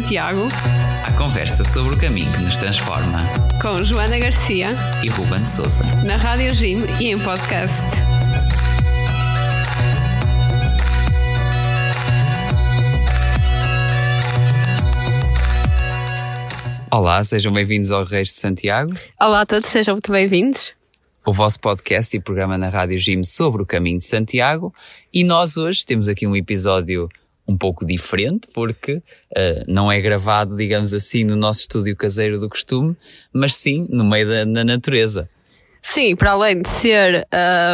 Santiago. A conversa sobre o caminho que nos transforma. Com Joana Garcia e Ruben Souza. Na Rádio Jim e em podcast. Olá, sejam bem-vindos ao Reis de Santiago. Olá a todos, sejam muito bem-vindos. O vosso podcast e programa na Rádio Jim sobre o caminho de Santiago. E nós hoje temos aqui um episódio um pouco diferente, porque uh, não é gravado, digamos assim, no nosso estúdio caseiro do costume, mas sim no meio da, da natureza. Sim, para além de ser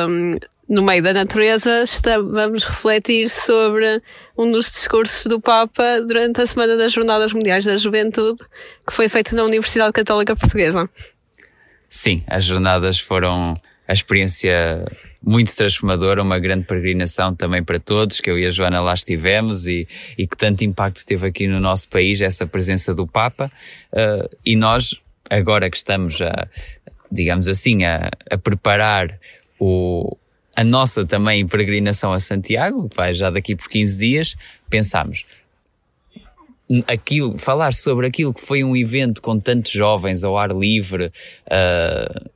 um, no meio da natureza, vamos refletir sobre um dos discursos do Papa durante a Semana das Jornadas Mundiais da Juventude, que foi feito na Universidade Católica Portuguesa. Sim, as jornadas foram a experiência muito transformadora, uma grande peregrinação também para todos, que eu e a Joana lá estivemos e, e que tanto impacto teve aqui no nosso país essa presença do Papa. Uh, e nós, agora que estamos a, digamos assim, a, a preparar o, a nossa também peregrinação a Santiago, que vai já daqui por 15 dias, pensámos, aquilo, falar sobre aquilo que foi um evento com tantos jovens ao ar livre, uh,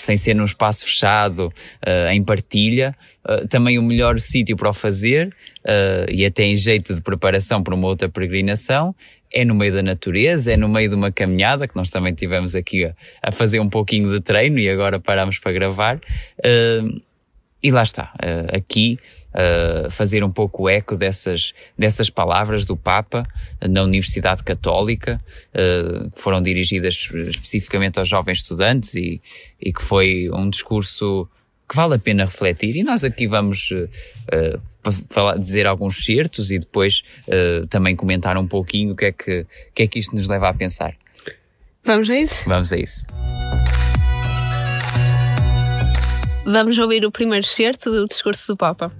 sem ser num espaço fechado, uh, em partilha, uh, também o melhor sítio para o fazer, uh, e até em jeito de preparação para uma outra peregrinação, é no meio da natureza, é no meio de uma caminhada, que nós também tivemos aqui a, a fazer um pouquinho de treino e agora paramos para gravar. E lá está, aqui uh, fazer um pouco eco dessas, dessas palavras do Papa na Universidade Católica, uh, que foram dirigidas especificamente aos jovens estudantes e, e que foi um discurso que vale a pena refletir. E nós aqui vamos falar, dizer alguns certos e depois também comentar um pouquinho o que é que, que é que isto nos leva a pensar. Vamos a isso? Vamos a isso. Vamos ouvir o primeiro certo do discurso do Papa.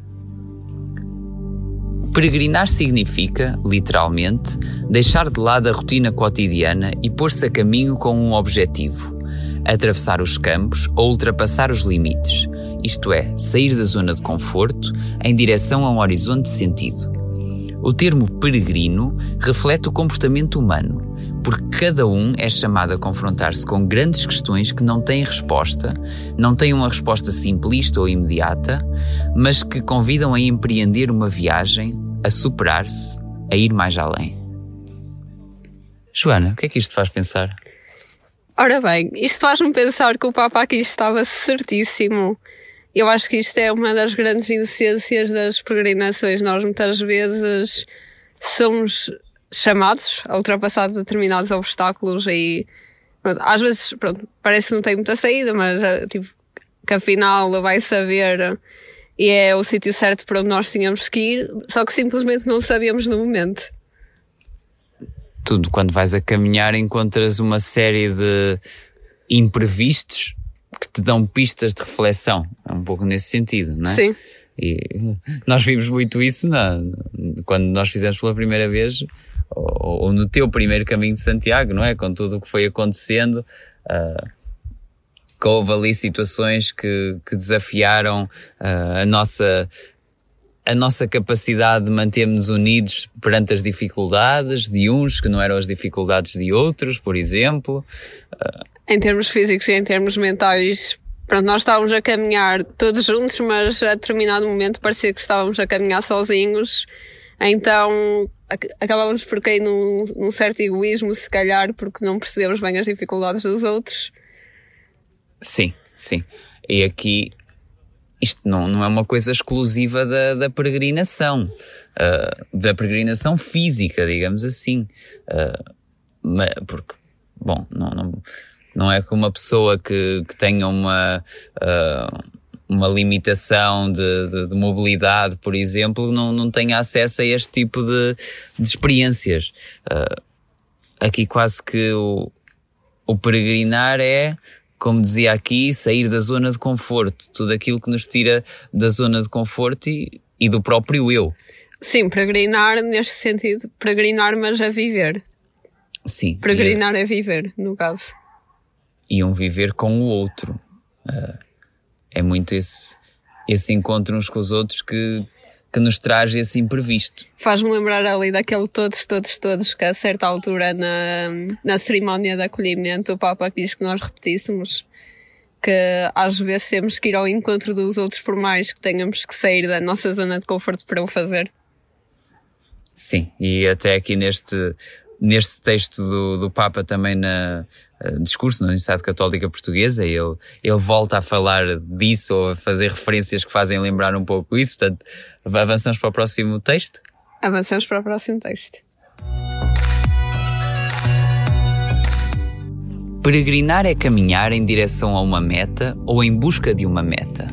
Peregrinar significa, literalmente, deixar de lado a rotina cotidiana e pôr-se a caminho com um objetivo: atravessar os campos ou ultrapassar os limites, isto é, sair da zona de conforto em direção a um horizonte de sentido. O termo peregrino reflete o comportamento humano, porque cada um é chamado a confrontar-se com grandes questões que não têm resposta, não têm uma resposta simplista ou imediata, mas que convidam a empreender uma viagem a superar-se, a ir mais além. Joana, o que é que isto faz pensar? Ora bem, isto faz-me pensar que o Papa aqui estava certíssimo. Eu acho que isto é uma das grandes essências das peregrinações. Nós muitas vezes somos chamados a ultrapassar determinados obstáculos e pronto, às vezes pronto, parece que não tem muita saída, mas eh, tipo, que afinal vai saber e é o sítio certo para onde nós tínhamos que ir, só que simplesmente não sabíamos no momento. Tudo, quando vais a caminhar, encontras uma série de imprevistos que te dão pistas de reflexão. É um pouco nesse sentido, não é? Sim. E nós vimos muito isso na, quando nós fizemos pela primeira vez, ou, ou, no teu primeiro caminho de Santiago, não é? Com tudo o que foi acontecendo. Uh, que houve ali situações que, que desafiaram uh, a nossa a nossa capacidade de mantermos unidos perante as dificuldades de uns que não eram as dificuldades de outros, por exemplo. Uh, em termos físicos e em termos mentais, pronto, nós estávamos a caminhar todos juntos, mas a determinado momento parecia que estávamos a caminhar sozinhos. Então acabávamos por cair num, num certo egoísmo, se calhar, porque não percebemos bem as dificuldades dos outros. Sim, sim. E aqui isto não, não é uma coisa exclusiva da, da peregrinação, uh, da peregrinação física, digamos assim. Uh, porque, bom, não, não, não é que uma pessoa que, que tenha uma, uh, uma limitação de, de, de, mobilidade, por exemplo, não, não tenha acesso a este tipo de, de experiências. aqui quase que o, o peregrinar é como dizia aqui, sair da zona de conforto, tudo aquilo que nos tira da zona de conforto e, e do próprio eu. Sim, peregrinar neste sentido, peregrinar, mas a viver. Sim. Peregrinar é, a viver, no caso. E um viver com o outro. Uh, é muito esse, esse encontro uns com os outros que, que nos traz esse imprevisto. Faz-me lembrar ali daquele todos, todos, todos, que a certa altura na, na cerimónia de acolhimento o Papa quis que nós repetíssemos que às vezes temos que ir ao encontro dos outros por mais que tenhamos que sair da nossa zona de conforto para o fazer. Sim, e até aqui neste, neste texto do, do Papa também na uh, discurso na Universidade Católica Portuguesa, ele, ele volta a falar disso ou a fazer referências que fazem lembrar um pouco isso. Portanto, avançamos para o próximo texto? Avançamos para o próximo texto. Peregrinar é caminhar em direção a uma meta ou em busca de uma meta.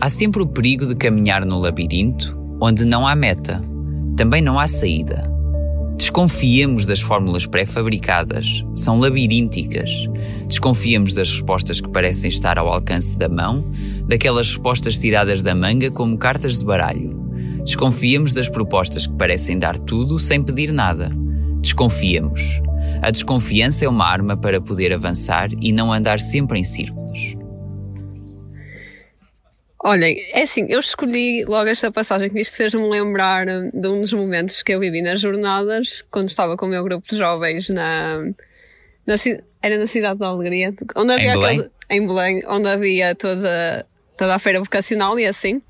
Há sempre o perigo de caminhar no labirinto, onde não há meta. Também não há saída. Desconfiemos das fórmulas pré-fabricadas, são labirínticas. Desconfiemos das respostas que parecem estar ao alcance da mão, daquelas respostas tiradas da manga como cartas de baralho. Desconfiemos das propostas que parecem dar tudo sem pedir nada. Desconfiemos. A desconfiança é uma arma para poder avançar e não andar sempre em círculos. Olhem, é assim, eu escolhi logo esta passagem que isto fez-me lembrar de um dos momentos que eu vivi nas jornadas, quando estava com o meu grupo de jovens na, na era na cidade da Alegria, onde havia em Belém? Aquele, em Belém, onde havia toda, toda a feira vocacional e assim.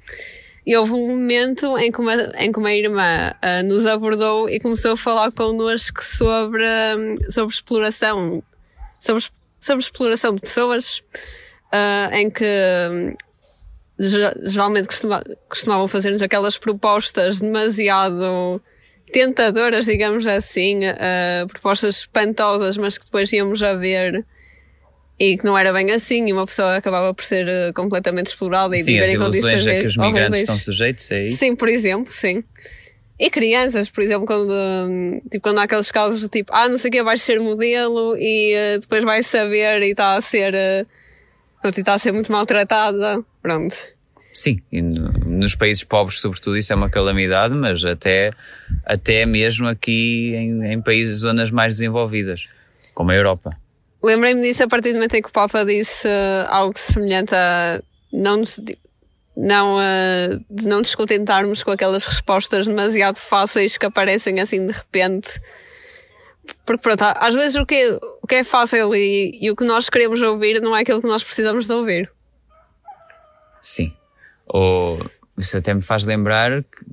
E houve um momento em que uma, em que uma irmã uh, nos abordou e começou a falar connosco sobre, sobre exploração, sobre, sobre exploração de pessoas, uh, em que geralmente costuma, costumavam fazer-nos aquelas propostas demasiado tentadoras, digamos assim, uh, propostas espantosas, mas que depois íamos a ver e que não era bem assim, e uma pessoa acabava por ser uh, completamente explorada e sim, viver em condições a que os migrantes estão sujeitos, é isso? Sim, por exemplo, sim. E crianças, por exemplo, quando, tipo, quando há aqueles casos do tipo, ah, não sei o que, vais ser modelo e uh, depois vais saber e está a ser, pronto, e está a ser muito maltratada, pronto. Sim, e no, nos países pobres, sobretudo, isso é uma calamidade, mas até, até mesmo aqui em, em países, zonas mais desenvolvidas, como a Europa. Lembrei-me disso a partir do momento em que o Papa disse uh, algo semelhante a não nos, não, uh, de não nos contentarmos com aquelas respostas demasiado fáceis que aparecem assim de repente. Porque pronto, às vezes o que é, o que é fácil e, e o que nós queremos ouvir não é aquilo que nós precisamos de ouvir. Sim. Ou isso até me faz lembrar que,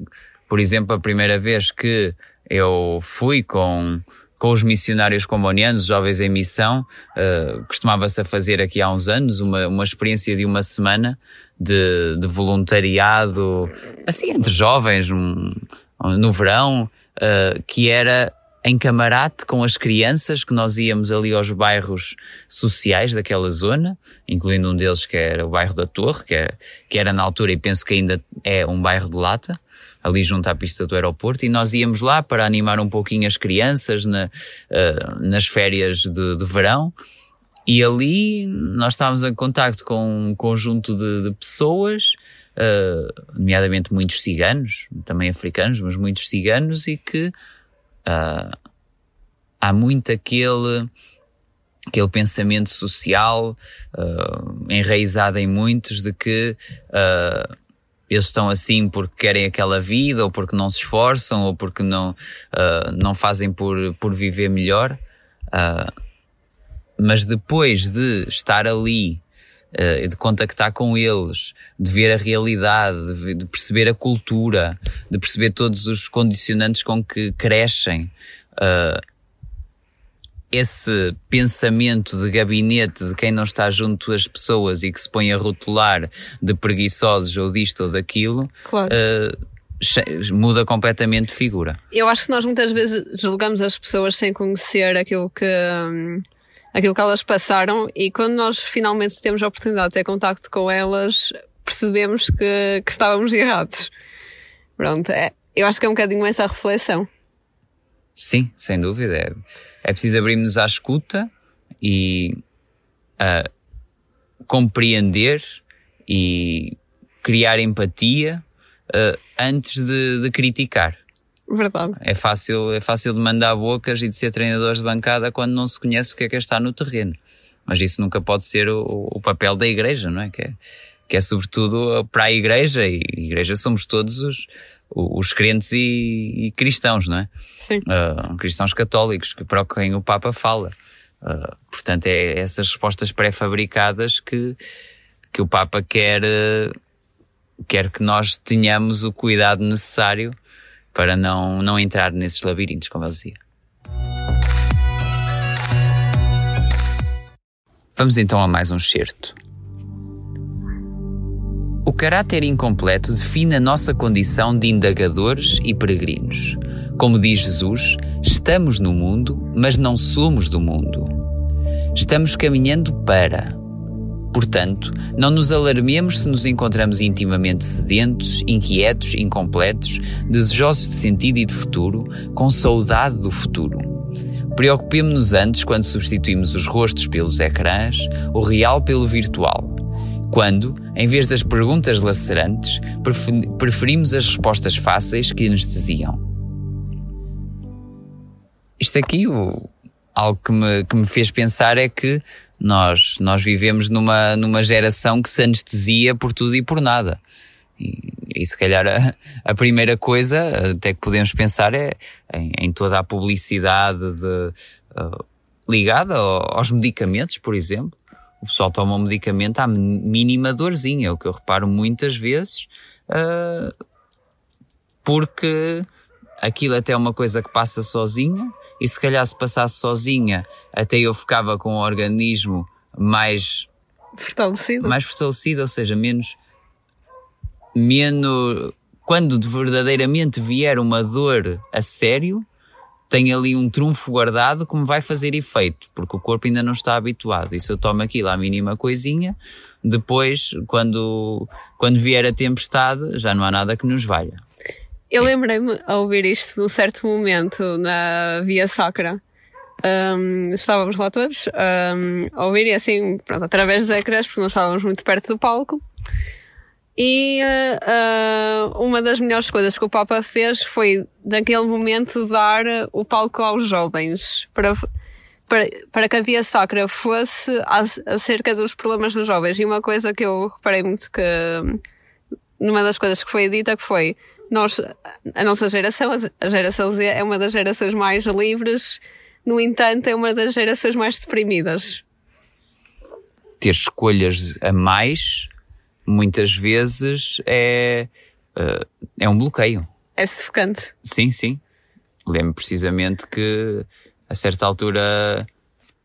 por exemplo, a primeira vez que eu fui com, com os missionários combonianos, jovens em missão, uh, costumava-se a fazer aqui há uns anos uma, uma experiência de uma semana de, de voluntariado, assim, entre jovens, um, no verão, uh, que era em camarate com as crianças que nós íamos ali aos bairros sociais daquela zona, incluindo um deles que era o bairro da Torre, que, é, que era na altura e penso que ainda é um bairro de lata, ali junto à pista do aeroporto, e nós íamos lá para animar um pouquinho as crianças na, uh, nas férias de, de, verão. E ali nós estávamos em contacto com um conjunto de, de pessoas, uh, nomeadamente muitos ciganos, também africanos, mas muitos ciganos, e que Uh, há muito aquele, aquele pensamento social uh, enraizado em muitos de que uh, eles estão assim porque querem aquela vida ou porque não se esforçam ou porque não, uh, não fazem por, por viver melhor. mas depois de estar ali uh, de contactar com eles, de ver a realidade, de, de, perceber a cultura, de perceber todos os condicionantes com que crescem. Uh, esse pensamento de gabinete de quem não está junto às pessoas e que se põe a rotular de preguiçosos ou disto ou daquilo, claro. uh, muda completamente de figura. Eu acho que nós muitas vezes julgamos as pessoas sem conhecer aquilo que, hum, aquilo que elas passaram e quando nós finalmente temos a oportunidade de ter contacto com elas, percebemos que, que estávamos errados. Pronto, é, eu acho que é um bocadinho essa reflexão. Sim, sem dúvida. É, é preciso abrirmos à escuta e uh, compreender e criar empatia uh, antes de, de criticar. Verdade. É fácil, é fácil de mandar bocas e de ser treinadores de bancada quando não se conhece o que é que está no terreno. Mas isso nunca pode ser o, o papel da igreja, não é? Que, é? que é sobretudo para a Igreja, e a Igreja somos todos os, os crentes e, e cristãos, não é? Sim. Uh, cristãos católicos, que para quem o Papa fala. Uh, portanto, é essas respostas pré-fabricadas que, que o Papa quer, quer que nós tenhamos o cuidado necessário para não, não entrar nesses labirintos, como ele dizia. Vamos então a mais um certo. O caráter incompleto define a nossa condição de indagadores e peregrinos. Como diz Jesus, estamos no mundo, mas não somos do mundo. Estamos caminhando para. Portanto, não nos alarmemos se nos encontramos intimamente sedentos, inquietos, incompletos, desejosos de sentido e de futuro, com saudade do futuro. Preocupemos-nos antes quando substituímos os rostos pelos ecrãs, o real pelo virtual quando, em vez das perguntas lacerantes, preferimos as respostas fáceis que anestesiam. Isto aqui, o, algo que me, que me fez pensar é que nós, nós vivemos numa, numa geração que se anestesia por tudo e por nada. E, e se calhar a, a, primeira coisa até que podemos pensar é em, em toda a publicidade de, uh, ligada aos medicamentos, por exemplo o pessoal toma um medicamento à mínima dorzinha, é o que eu reparo muitas vezes, uh, porque aquilo até é uma coisa que passa sozinha, e se calhar se passasse sozinha, até eu ficava com o organismo mais fortalecido, mais fortalecido, ou seja, menos, menos, quando de verdadeiramente vier uma dor a sério, tem ali um trunfo guardado que me vai fazer efeito, porque o corpo ainda não está habituado. E se eu tomo aquilo à mínima coisinha, depois, quando, quando vier a tempestade, já não há nada que nos valha. Eu lembrei-me a ouvir isto num certo momento na Via Sacra. Um, estávamos lá todos um, a ouvir e assim, pronto, através dos ecrãs, porque nós estávamos muito perto do palco. E uh, uma das melhores coisas que o Papa fez foi, naquele momento, dar o palco aos jovens para, para, para que a Via Sacra fosse acerca dos problemas dos jovens. E uma coisa que eu reparei muito que, numa das coisas que foi dita, que foi, nós, a nossa geração, a geração Z, é uma das gerações mais livres, no entanto, é uma das gerações mais deprimidas. Ter escolhas a mais muitas vezes é, uh, é um bloqueio. É sufocante. Sim, sim. Lembro precisamente que a certa altura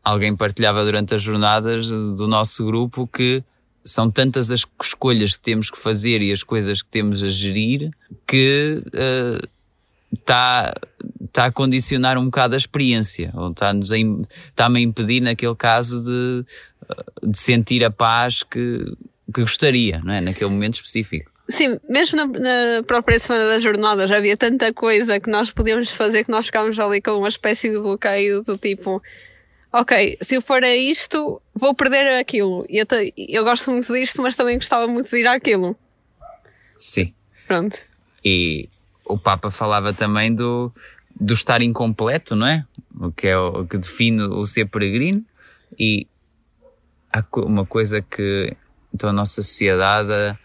alguém partilhava durante as jornadas do nosso grupo que são tantas as escolhas que temos que fazer e as coisas que temos a gerir que está uh, tá a condicionar um bocado a experiência, ou está-nos a, está-me a impedir, naquele caso, de, de sentir a paz que, que gostaria, não é? Naquele momento específico. Sim, mesmo na, na, própria semana das jornadas havia tanta coisa que nós podíamos fazer que nós ficámos ali com uma espécie de bloqueio do tipo, ok, se eu for a isto, vou perder aquilo. E eu, eu gosto muito disto, mas também gostava muito de ir àquilo. Sim. Pronto. E o Papa falava também do, do estar incompleto, não é? O que é o que define o ser peregrino. E há uma coisa que então a nossa sociedade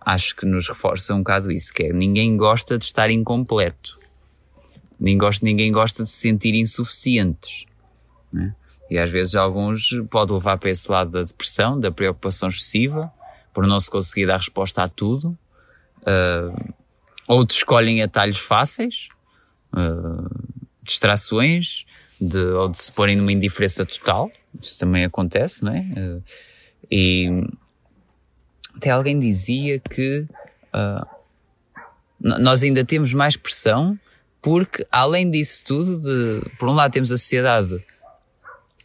acho que nos reforça um bocado isso, que é ninguém gosta de estar incompleto. Ninguém gosta, ninguém gosta de se sentir insuficientes. Né? E às vezes alguns pode levar para esse lado da depressão, da preocupação excessiva, por não se conseguir dar resposta a tudo. Uh, outros escolhem atalhos fáceis, uh, distrações, de, ou de se porem numa indiferença total. Isso também acontece, não é? Uh, e até alguém dizia que nós ainda temos mais pressão porque, além disso tudo, de, por um lado temos a sociedade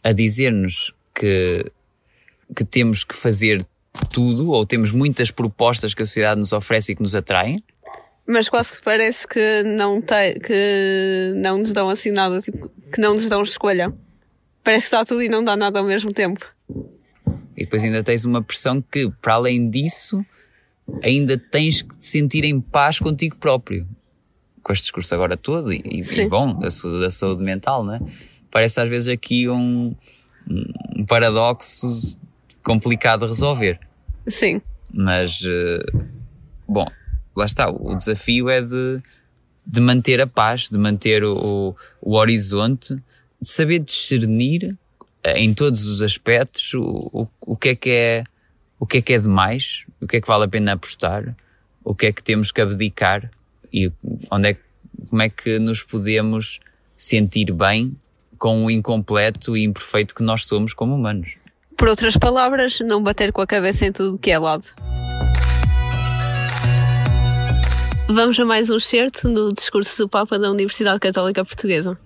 a dizer-nos que, que temos que fazer tudo, ou temos muitas propostas que a sociedade nos oferece e que nos atraem. Mas quase que parece que não, te, que não nos dão assim nada, tipo, que não nos dão escolha. Parece que está tudo e não dá nada ao mesmo tempo. E depois ainda tens uma pressão que, para além disso, ainda tens que te sentir em paz contigo próprio. Com este discurso agora todo, e, e bom, da saúde, da saúde mental, né? Parece às vezes aqui um, um paradoxo complicado de resolver. Sim. Mas, uh, bom, lá está, o desafio é de, de manter a paz, de manter o, o horizonte, de saber discernir eh, em todos os aspectos o, o, o que é que é o que é que é demais, o que é que vale a pena apostar, o que é que temos que abdicar e onde é como é que nos podemos sentir bem com o incompleto e imperfeito que nós somos como humanos. Por outras palavras, não bater com a cabeça em tudo que é lado. Vamos a mais um certo no discurso do Papa da Universidade Católica Portuguesa.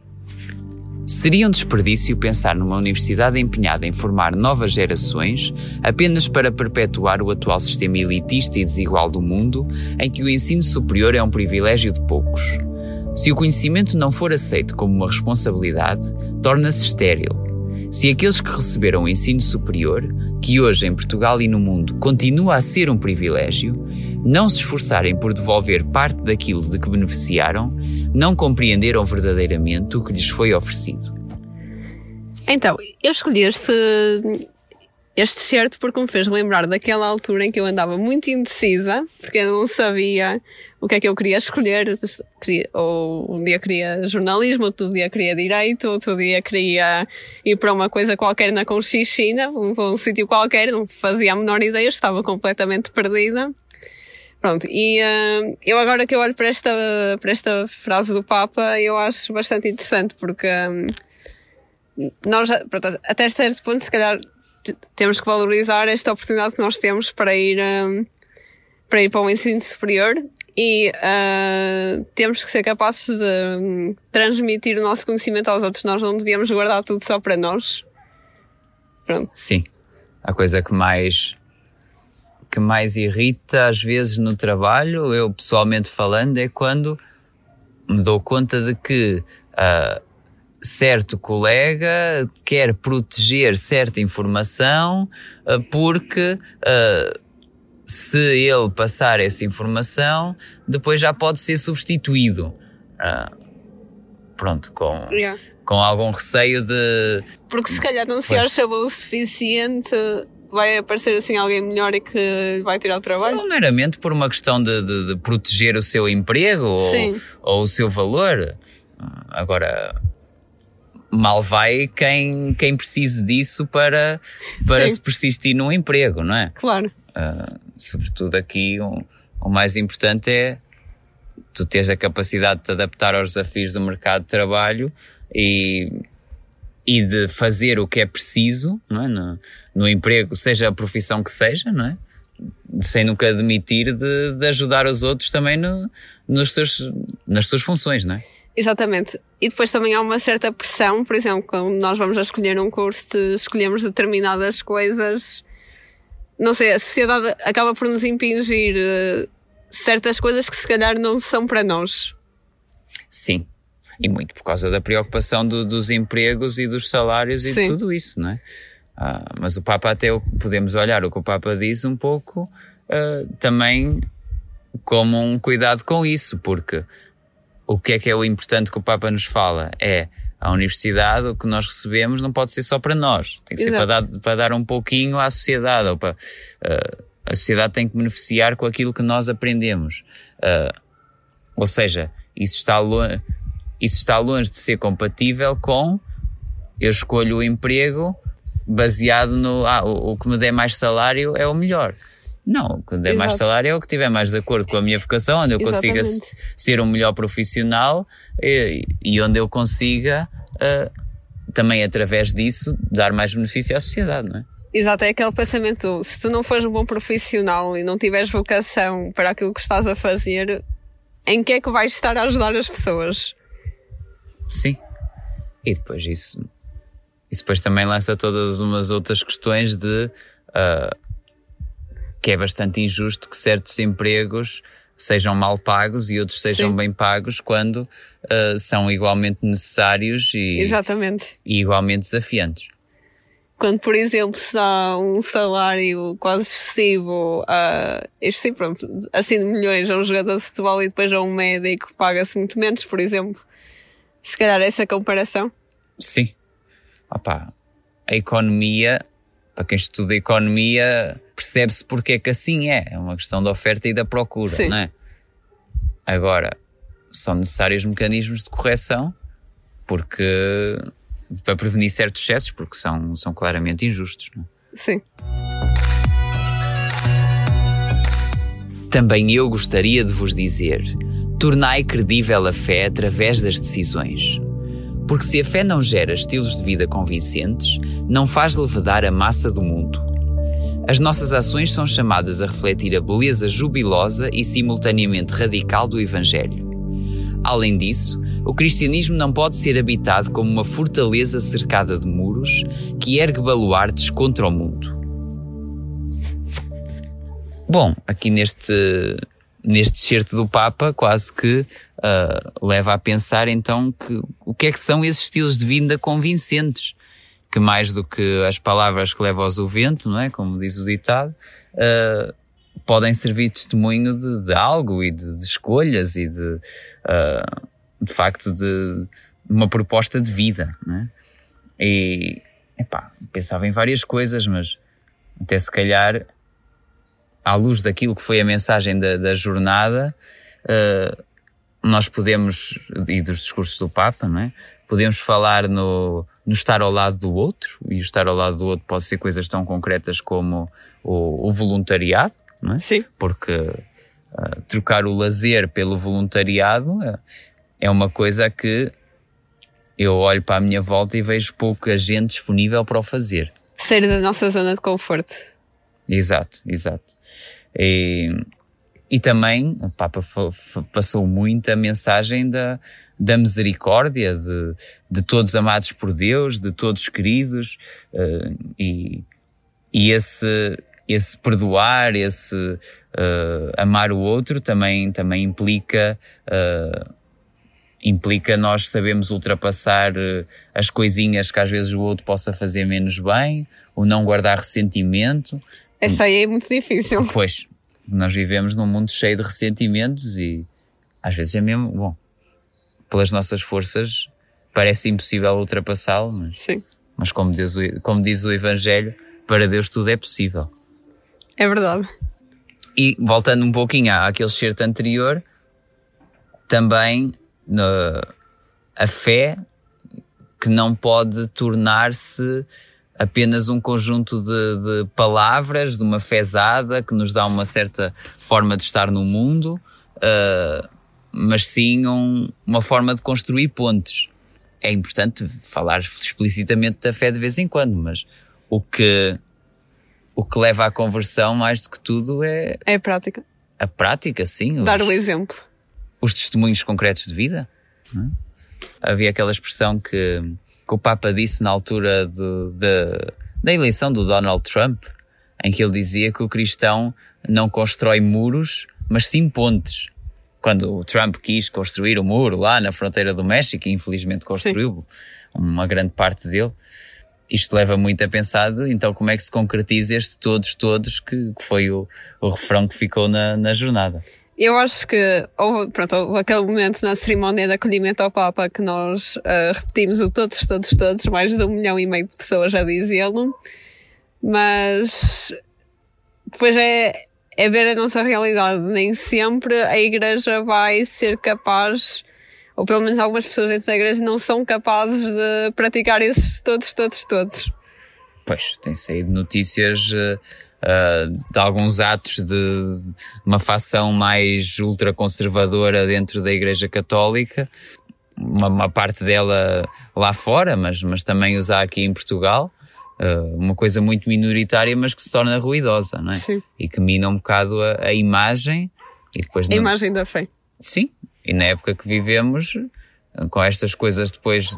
Seria um desperdício pensar numa universidade empenhada em formar novas gerações apenas para perpetuar o atual sistema elitista e desigual do mundo, em que o ensino superior é um privilégio de poucos. Se o conhecimento não for aceito como uma responsabilidade, torna-se estéril. Se aqueles que receberam o ensino superior, que hoje em Portugal e no mundo continua a ser um privilégio, não se esforçarem por devolver parte daquilo de que beneficiaram, não compreenderam verdadeiramente o que lhes foi oferecido. Então, eu escolhi este, este certo porque me fez lembrar daquela altura em que eu andava muito indecisa, porque eu não sabia o que é que eu queria escolher. Ou um dia queria jornalismo, outro dia queria direito, outro dia queria ir para uma coisa qualquer na Conchichina, para um sítio qualquer, não fazia a menor ideia, estava completamente perdida. Pronto, e uh, eu agora que eu olho para esta, para esta frase do Papa, eu acho bastante interessante, porque um, nós, até certo ponto, se calhar, temos que valorizar esta oportunidade que nós temos para ir, um, para ir para o ensino superior e uh, temos que ser capazes de um, transmitir o nosso conhecimento aos outros. Nós não devíamos guardar tudo só para nós. Pronto. Sim. A coisa que mais que mais irrita às vezes no trabalho, eu pessoalmente falando, é quando me dou conta de que uh, certo colega quer proteger certa informação uh, porque uh, se ele passar essa informação, depois já pode ser substituído. pronto, com, yeah. com algum receio de. Porque se calhar não se acha bom o suficiente vai aparecer assim alguém melhor e que vai tirar o trabalho? Só meramente por uma questão de, de, de proteger o seu emprego ou, ou, o seu valor. Agora, mal vai quem, quem precise disso para, para se persistir num emprego, não é? Claro. Uh, sobretudo aqui, o, o mais importante é tu teres a capacidade de te adaptar aos desafios do mercado de trabalho e, e de fazer o que é preciso não é? No, no, emprego, seja a profissão que seja, não é? sem nunca admitir de, de ajudar os outros também no, nos seus, nas suas funções, não é? Exatamente. E depois também há uma certa pressão, por exemplo, quando nós vamos a escolher um curso, escolhemos determinadas coisas, não sei, a sociedade acaba por nos impingir uh, certas coisas que se calhar não são para nós. Sim, e muito por causa da preocupação do, dos empregos e dos salários e Sim. de tudo isso, não é? Ah, mas o Papa até podemos olhar o que o Papa diz um pouco ah, também como um cuidado com isso, porque o que é que é o importante que o Papa nos fala é a universidade, o que nós recebemos não pode ser só para nós, tem que Exato. ser para dar, para dar um pouquinho à sociedade, ou para, uh, a sociedade tem que beneficiar com aquilo que nós aprendemos. Uh, ou seja, isso está longe, isso está longe de ser compatível com eu escolho o emprego baseado no ah, o, o que me der mais salário é o melhor. Não, o que me der Exato. mais salário é o que estiver mais de acordo com a minha vocação, onde eu Exatamente. consiga ser um melhor profissional e, e onde eu consiga uh, também através disso dar mais benefício à sociedade, não é? Exato, é aquele pensamento, se tu não fores um bom profissional e não tiveres vocação para aquilo que estás a fazer, em que é que vais estar a ajudar as pessoas? Sim. E depois isso, isso depois também lança todas umas outras questões de uh, que é bastante injusto que certos empregos sejam mal pagos e outros sejam Sim. bem pagos quando uh, são igualmente necessários e, Exatamente. e igualmente desafiantes. Quando, por exemplo, se dá um salário quase excessivo, uh, excessivo, pronto, assim de milhões a um jogador de futebol e depois a um médico paga-se muito menos, por exemplo, se calhar essa comparação? Sim. Opa, a economia para quem estuda economia, percebe-se porque é que assim é. É uma questão da oferta e da procura, Sim. não é? Agora, são necessários mecanismos de correção porque para prevenir certos excessos, porque são, são claramente injustos. Não é? Sim. Também eu gostaria de vos dizer: tornai credível a fé através das decisões. Porque se a fé não gera estilos de vida convincentes, não faz levedar a massa do mundo. As nossas ações são chamadas a refletir a beleza jubilosa e simultaneamente radical do Evangelho. Além disso, o cristianismo não pode ser habitado como uma fortaleza cercada de muros que ergue baluartes contra o mundo. Bom, aqui neste, neste certo do Papa, quase que uh, leva a pensar então que o que é que são esses estilos de vida convincentes, que mais do que as palavras que levam ao vento, não é? Como diz o ditado, uh, podem servir de testemunho de, de algo e de, de, escolhas e de, uh, de facto, de uma proposta de vida, não é? E, epá, pensava em várias coisas, mas até se calhar à luz daquilo que foi a mensagem da, da jornada, uh, nós podemos, e dos discursos do Papa, não é? podemos falar no, no estar ao lado do outro, e o estar ao lado do outro pode ser coisas tão concretas como o, o voluntariado, não é? Sim. porque uh, trocar o lazer pelo voluntariado uh, é uma coisa que eu olho para a minha volta e vejo pouca gente disponível para o fazer. Sair da nossa zona de conforto. Exato, exato. E, e também o Papa passou muito a mensagem da, da misericórdia, de, de todos amados por Deus, de todos queridos, uh, e, e esse, esse perdoar, esse uh, amar o outro também, também implica. Uh, implica nós sabemos ultrapassar as coisinhas que às vezes o outro possa fazer menos bem, o não guardar ressentimento, essa aí é muito difícil. Pois, nós vivemos num mundo cheio de ressentimentos e às vezes é mesmo, bom, pelas nossas forças parece impossível ultrapassá-lo, mas, Sim. mas como, diz o, como diz o Evangelho, para Deus tudo é possível. É verdade. E voltando um pouquinho àquele certo anterior, também no, a fé que não pode tornar-se apenas um conjunto de, de, palavras, de uma fezada que nos dá uma certa forma de estar no mundo, uh, mas sim um, uma forma de construir pontes. É importante falar explicitamente da fé de vez em quando, mas o que, o que leva à conversão, mais do que tudo, é. É a prática. A prática, sim. Dar os, o exemplo. Os testemunhos concretos de vida. É? Havia aquela expressão que que o Papa disse na altura do, de, da eleição do Donald Trump, em que ele dizia que o cristão não constrói muros, mas sim pontes. Quando o Trump quis construir o muro lá na fronteira do México, e infelizmente construiu sim. uma grande parte dele, isto leva muito a pensar então como é que se concretiza este todos, todos, que, que foi o, o refrão que ficou na, na jornada. Eu acho que houve, pronto, houve aquele momento na cerimónia de acolhimento ao Papa que nós uh, repetimos o todos, todos, todos, mais de um milhão e meio de pessoas a dizê-lo, mas depois é, é ver a nossa realidade. Nem sempre a Igreja vai ser capaz, ou pelo menos algumas pessoas dentro da Igreja não são capazes de praticar esses todos, todos, todos. Pois, tem saído notícias. Uh uh, de alguns atos de uma facção mais ultraconservadora dentro da Igreja Católica, uma, uma, parte dela lá fora, mas, mas também usar aqui em Portugal. Uh, uma coisa muito minoritária, mas que se torna ruidosa, não é? Sim. E que mina um bocado a, a imagem e depois. A imagem da fé. Sim. E na época que vivemos, com estas coisas depois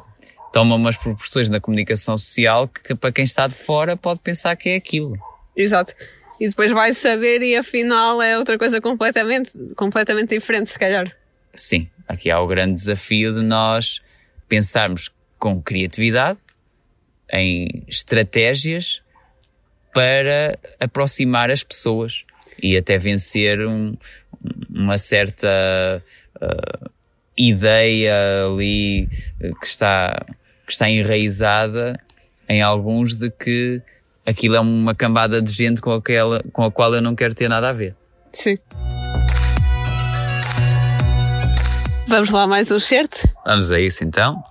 toma umas proporções na comunicação social que, que para quem está de fora pode pensar que é aquilo. Exato. E depois vai saber e afinal é outra coisa completamente, completamente diferente, se calhar. Sim, aqui há o grande desafio de nós pensarmos com criatividade em estratégias para aproximar as pessoas e até vencer um, uma certa uh, ideia ali que está, que está enraizada em alguns de que aquilo é uma cambada de gente com, aquela, com a qual eu não quero ter nada a ver. Sim. Vamos lá mais um certo? Vamos a isso então.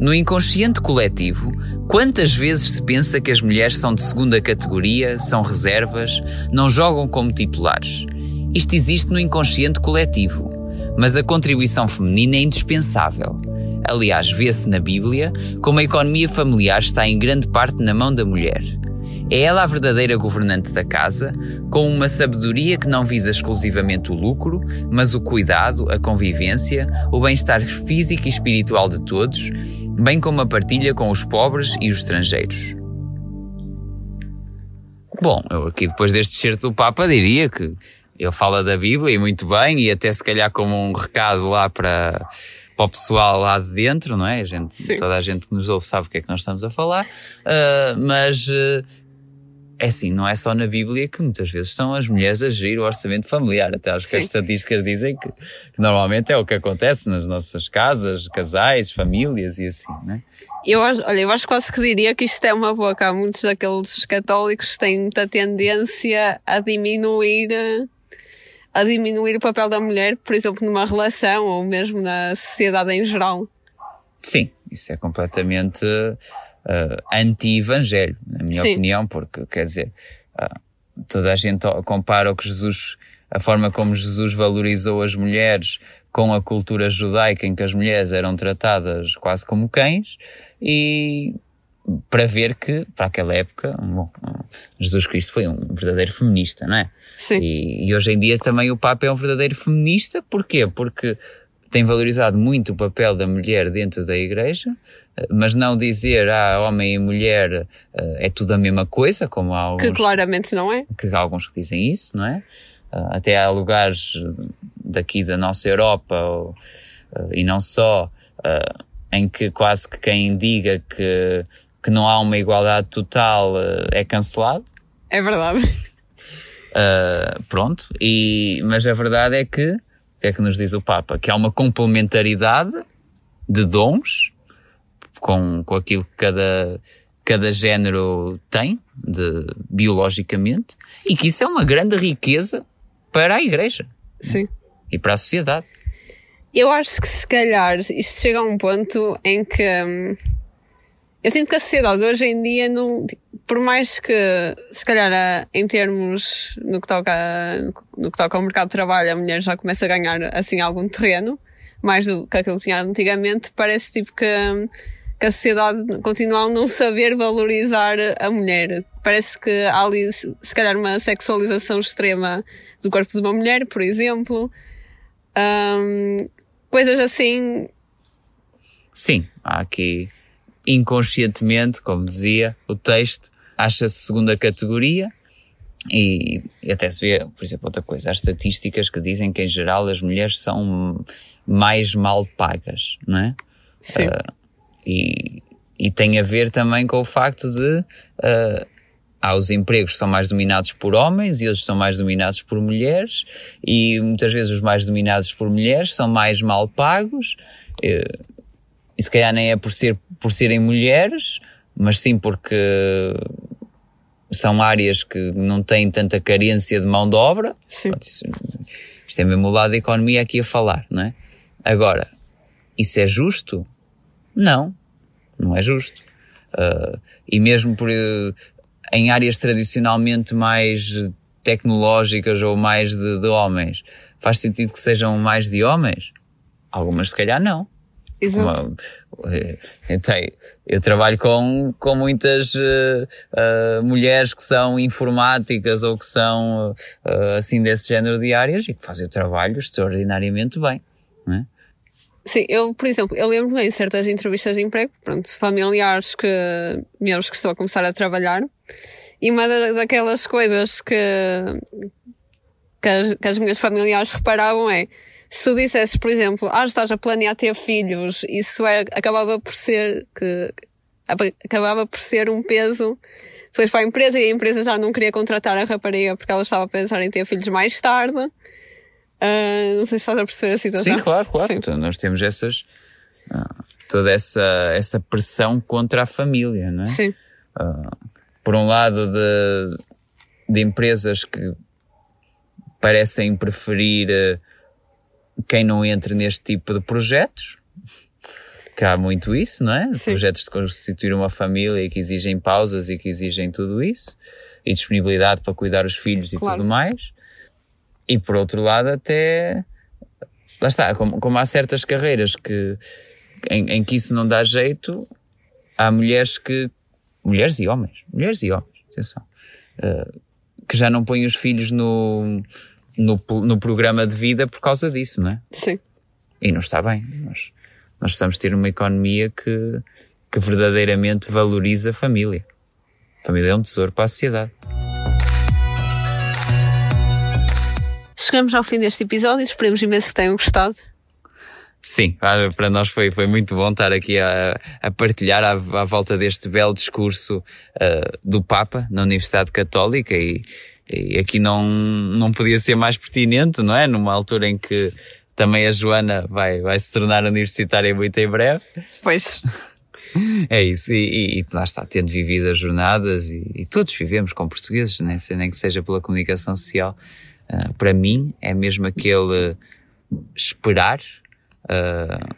No inconsciente coletivo, quantas vezes se pensa que as mulheres são de segunda categoria, são reservas, não jogam como titulares? Isto existe no inconsciente coletivo, mas a contribuição feminina é indispensável. Aliás, vê-se na Bíblia como a economia familiar está em grande parte na mão da mulher. É ela a verdadeira governante da casa, com uma sabedoria que não visa exclusivamente o lucro, mas o cuidado, a convivência, o bem-estar físico e espiritual de todos, bem como a partilha com os pobres e os estrangeiros. Bom, eu aqui depois deste certo do Papa diria que ele fala da Bíblia e muito bem, e até se calhar como um recado lá para, para o pessoal lá de dentro, não é? A gente, toda a gente que nos ouve sabe o que é que nós estamos a falar, uh, mas uh, é assim, não é só na Bíblia que muitas vezes são as mulheres a gerir o orçamento familiar. Até acho que as estatísticas dizem que, que, normalmente é o que acontece nas nossas casas, casais, famílias e assim, né? Eu acho, olha, eu acho quase que diria que isto é uma que há muitos daqueles católicos que têm muita tendência a diminuir, a diminuir o papel da mulher, por exemplo, numa relação ou mesmo na sociedade em geral. Sim, isso é completamente uh, anti-evangelho, na minha Sim. opinião, porque quer dizer, uh, toda a gente compara o que Jesus, a forma como Jesus valorizou as mulheres com a cultura judaica em que as mulheres eram tratadas quase como cães e para ver que, para aquela época, bom, Jesus Cristo foi um verdadeiro feminista, não é? Sim. E, e, hoje em dia também o Papa é um verdadeiro feminista, porquê? Porque tem valorizado muito o papel da mulher dentro da Igreja, mas não dizer, ah, homem e mulher uh, é tudo a mesma coisa, como há alguns... Que claramente não é. Que há alguns que dizem isso, não é? Uh, até há lugares daqui da nossa Europa, e não só, em que quase que quem diga que, que não há uma igualdade total é cancelado. É verdade. pronto, e, mas a verdade é que, o que é que nos diz o Papa? Que há uma complementaridade de dons, com, com aquilo que cada, cada género tem, de, biologicamente, e que isso é uma grande riqueza para a Igreja. Sim. E para a sociedade. Eu acho que se calhar isto chega a um ponto em que hum, eu sinto que a sociedade hoje em dia não, por mais que se calhar em termos no que toca, no que toca ao mercado de trabalho a mulher já começa a ganhar assim algum terreno, mais do que aquilo que tinha antigamente, parece tipo que que a sociedade continua a não saber valorizar a mulher. Parece que há ali, se calhar, uma sexualização extrema do corpo de uma mulher, por exemplo. Um, coisas assim. Sim, há aqui inconscientemente, como dizia o texto, acha-se segunda categoria e, e, até se vê, por exemplo, outra coisa, há estatísticas que dizem que em geral as mulheres são mais mal pagas, não é? Sim. Uh, e, e tem a ver também com o facto de uh, há os empregos que são mais dominados por homens e outros são mais dominados por mulheres e muitas vezes os mais dominados por mulheres são mais mal pagos uh, e se calhar nem é por, ser, por serem mulheres, mas sim porque são áreas que não têm tanta carência de mão de obra. Sim. Isto é mesmo o lado da economia aqui a falar, não é? Agora, isso é justo? Não, não é justo. Uh, e mesmo por, uh, em áreas tradicionalmente mais tecnológicas ou mais de, de, homens, faz sentido que sejam mais de homens? Algumas se calhar não. Exato. Eh, eu, tenho, eu trabalho com, com muitas uh, mulheres que são informáticas ou que são assim desse género de áreas e que fazem o trabalho extraordinariamente bem. Não é? Sim, eu, por exemplo, eu lembro-me em certas entrevistas de emprego, pronto, familiares que, meus que estou a começar a trabalhar, e uma daquelas coisas que, que as, que as minhas familiares reparavam é, se tu dissesses, por exemplo, ah, estás a planear ter filhos, isso é, acabava por ser, que, acabava por ser um peso depois para a empresa e a empresa já não queria contratar a rapariga porque ela estava a pensar em ter filhos mais tarde. Uh, não sei se estás a perceber a situação. Sim, claro, claro. Então, nós temos essas. Uh, toda essa, essa pressão contra a família, não é? Sim. Uh, por um lado, de, de empresas que parecem preferir uh, quem não entre neste tipo de projetos, que há muito isso, não é? Sim. Projetos de constituir uma família e que exigem pausas e que exigem tudo isso, e disponibilidade para cuidar os filhos e Claro. tudo mais. E por outro lado, até. Lá está, como, como há certas carreiras que, em, em que isso não dá jeito, há mulheres que. Mulheres e homens. Mulheres e homens, atenção. eh, que já não põem os filhos no, no, no programa de vida por causa disso, não é? Sim. E não está bem. Nós, nós precisamos ter uma economia que, que verdadeiramente valoriza a família. A família é um tesouro para a sociedade. Chegamos ao fim deste episódio, esperemos imenso que tenham gostado. Sim, ah, para nós foi, foi muito bom estar aqui a, a partilhar à, à volta deste belo discurso ah, do Papa na Universidade Católica e, e aqui não, não podia ser mais pertinente, não é? Numa altura em que também a Joana vai, vai se tornar universitária muito em breve. Pois. É isso, e, e- e lá está, tendo vivido as jornadas, e, e todos vivemos com portugueses, nem, se- nem que seja pela comunicação social, ah, para mim é mesmo aquele esperar ah,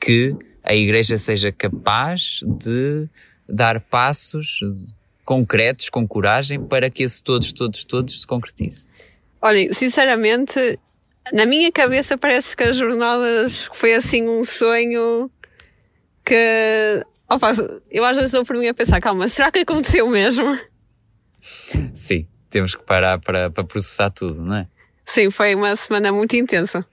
que a Igreja seja capaz de dar passos concretos, com coragem, para que esse todos, todos, todos se concretize. Olhem, sinceramente, na minha cabeça parece que as jornadas foi assim um sonho que. Opa, eu às vezes dou por mim a pensar, calma, será que aconteceu mesmo? Sim, temos que parar para, para processar tudo, não é? Sim, foi uma semana muito intensa.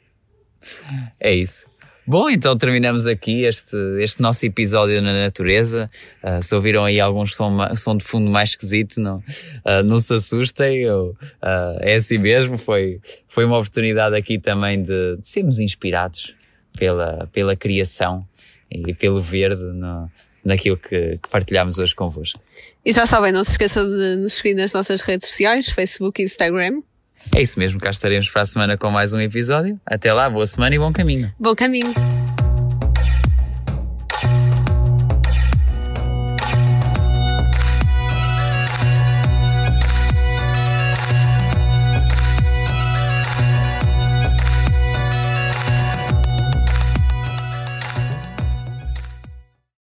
É isso. Bom, então terminamos aqui este, este nosso episódio na natureza. Ah, se ouviram aí algum som, som de fundo mais esquisito, não, ah, não se assustem. eu, ah, é assim mesmo. Foi, foi uma oportunidade aqui também de, de sermos inspirados pela, pela criação e pelo verde no, naquilo que, que partilhamos hoje convosco. E já sabem, não se esqueçam de nos seguir nas nossas redes sociais, Facebook e Instagram. É isso mesmo, cá estaremos para a semana com mais um episódio. Até lá, boa semana e bom caminho. Bom caminho!